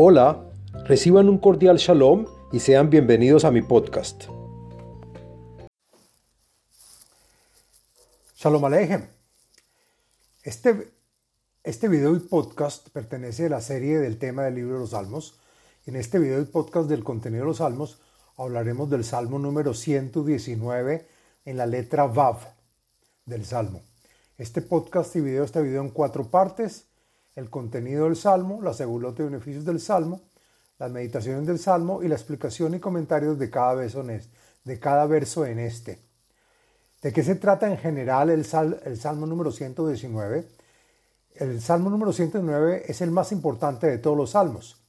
Hola, reciban un cordial shalom y sean bienvenidos a mi podcast. Shalom Aleichem. Este, este video y podcast pertenece a la serie del tema del libro de los Salmos. En este video y podcast del contenido de los Salmos hablaremos del Salmo número 119 en la letra Vav del Salmo. Este podcast y video está dividido en cuatro partes el contenido del Salmo, la segulota y beneficios del Salmo, las meditaciones del Salmo y la explicación y comentarios de cada verso en este. De este. ¿De qué se trata en general el, el Salmo número 119? El Salmo número 119 es el más importante de todos los salmos.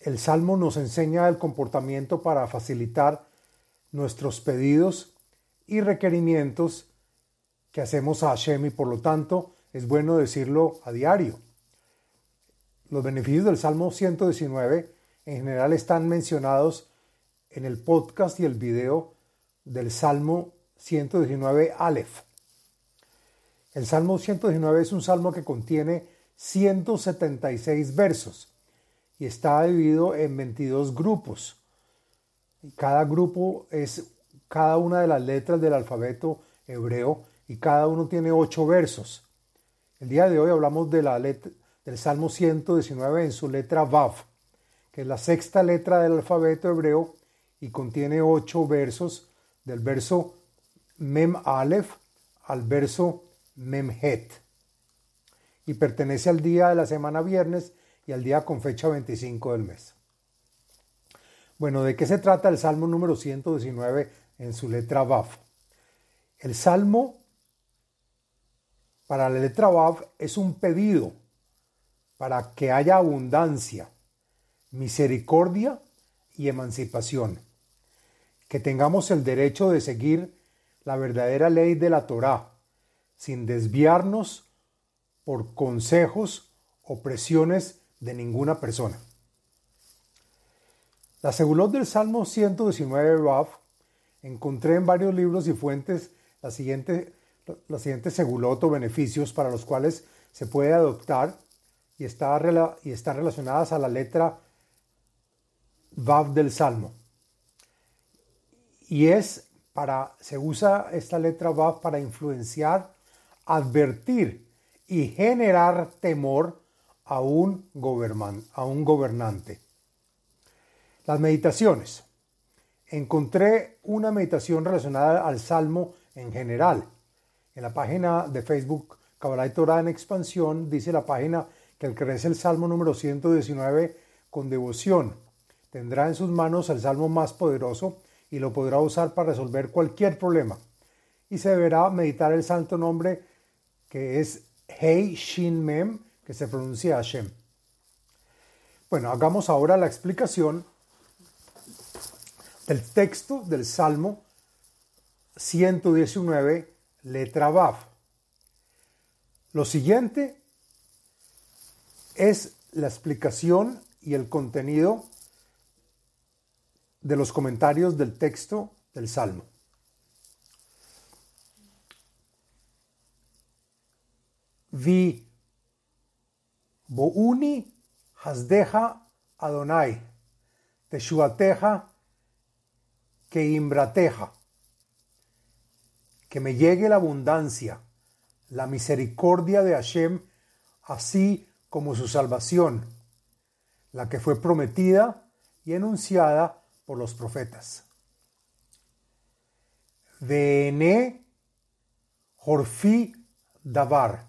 El Salmo nos enseña el comportamiento para facilitar nuestros pedidos y requerimientos que hacemos a Hashem y por lo tanto es bueno decirlo a diario. Los beneficios del Salmo 119 en general están mencionados en el podcast y el video del Salmo 119 Aleph. El Salmo 119 es un salmo que contiene 176 versos y está dividido en 22 grupos. Cada grupo es cada una de las letras del alfabeto hebreo y cada uno tiene ocho versos. El día de hoy hablamos del Salmo 119 en su letra Vav, que es la sexta letra del alfabeto hebreo y contiene ocho versos del verso Mem Aleph al verso Mem Het. Y pertenece al día de la semana viernes y al día con fecha 25 del mes. Bueno, ¿de qué se trata el Salmo número 119 en su letra Vav? El Salmo para la letra Vav es un pedido para que haya abundancia, misericordia y emancipación. Que tengamos el derecho de seguir la verdadera ley de la Torá, sin desviarnos por consejos o presiones de ninguna persona. La segulot del Salmo 119 Vav encontré en varios libros y fuentes la siguiente los siguientes seguloto beneficios para los cuales se puede adoptar y está, y está relacionadas a la letra Vav del Salmo. Y es para, se usa esta letra Vav para influenciar, advertir y generar temor a un, a un gobernante. Las meditaciones. Encontré una meditación relacionada al Salmo en general en la página de Facebook Kabbalah y Torah en expansión dice la página que el que reza el Salmo número 119 con devoción tendrá en sus manos el Salmo más poderoso y lo podrá usar para resolver cualquier problema. Y se deberá meditar el santo nombre que es Hei Shin Mem, que se pronuncia Hashem. Bueno, hagamos ahora la explicación del texto del Salmo 119 letra Vav. Lo siguiente es la explicación y el contenido de los comentarios del texto del Salmo. Vi Bouni Hasdeja Adonai, Teshuateja Keimbrateja que me llegue la abundancia, la misericordia de Hashem, así como su salvación, la que fue prometida y enunciada por los profetas. Vene Jorfi Davar,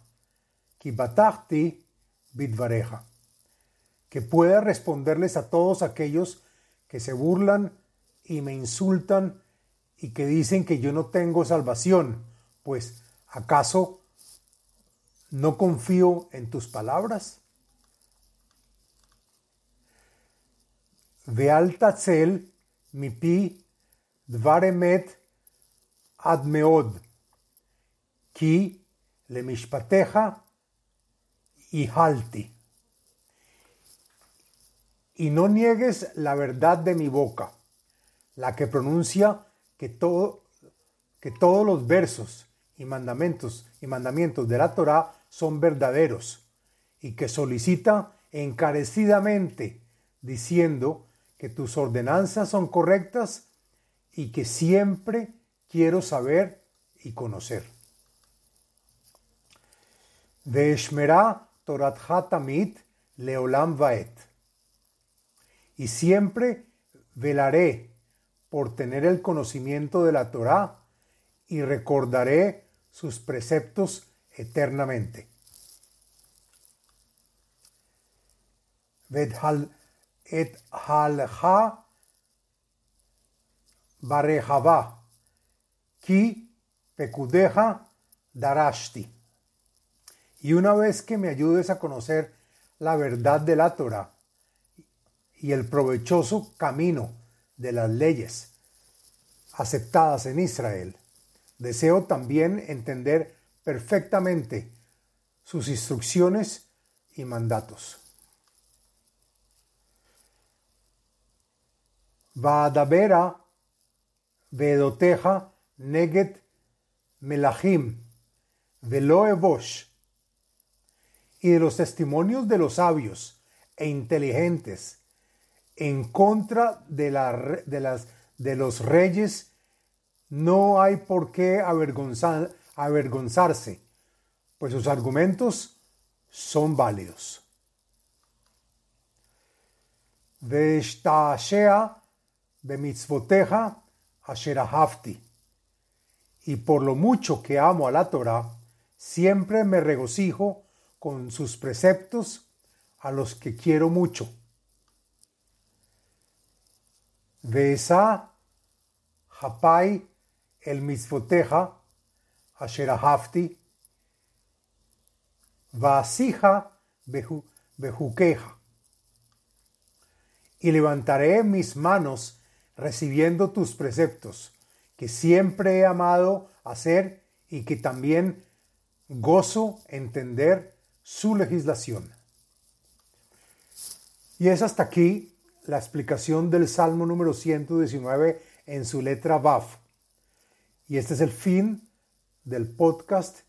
Kibatachti Bidvareja, que pueda responderles a todos aquellos que se burlan y me insultan y que dicen que yo no tengo salvación, pues ¿acaso no confío en tus palabras? Veal mi pi dvaremet admeod, ki le mishpateja y halti. Y no niegues la verdad de mi boca, la que pronuncia que, todo, que todos los versos y mandamientos y mandamientos de la Torá son verdaderos y que solicita encarecidamente, diciendo que tus ordenanzas son correctas y que siempre quiero saber y conocer. Ve'eshmerá Toratha Tamit Leolam Vaet. Y siempre velaré por tener el conocimiento de la Torá y recordaré sus preceptos eternamente. et halha barejaba ki pekudeja darashti. Y una vez que me ayudes a conocer la verdad de la Torah y el provechoso camino de las leyes aceptadas en Israel, deseo también entender perfectamente sus instrucciones y mandatos. Vaadabera vedoteja neget melachim velo y de los testimonios de los sabios e inteligentes en contra de, la, los reyes, no hay por qué avergonzar, avergonzarse, pues sus argumentos son válidos. Veshtashea bemitzvoteja asherahafti. Y por lo mucho que amo a la Torah, siempre me regocijo con sus preceptos a los que quiero mucho. Vesa Hapai el misfoteja asherahafti vasija bejuqueja y levantaré mis manos recibiendo tus preceptos que siempre he amado hacer y que también gozo entender su legislación. Y es hasta aquí la explicación del Salmo número 119 en su letra BAF. Y este es el fin del podcast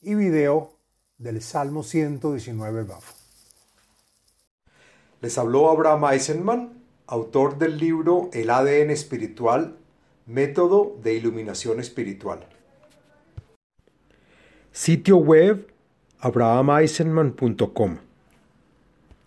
y video del Salmo 119 BAF. Les habló Abraham Eisenman, autor del libro El ADN espiritual, método de iluminación espiritual. Sitio web abrahameisenman.com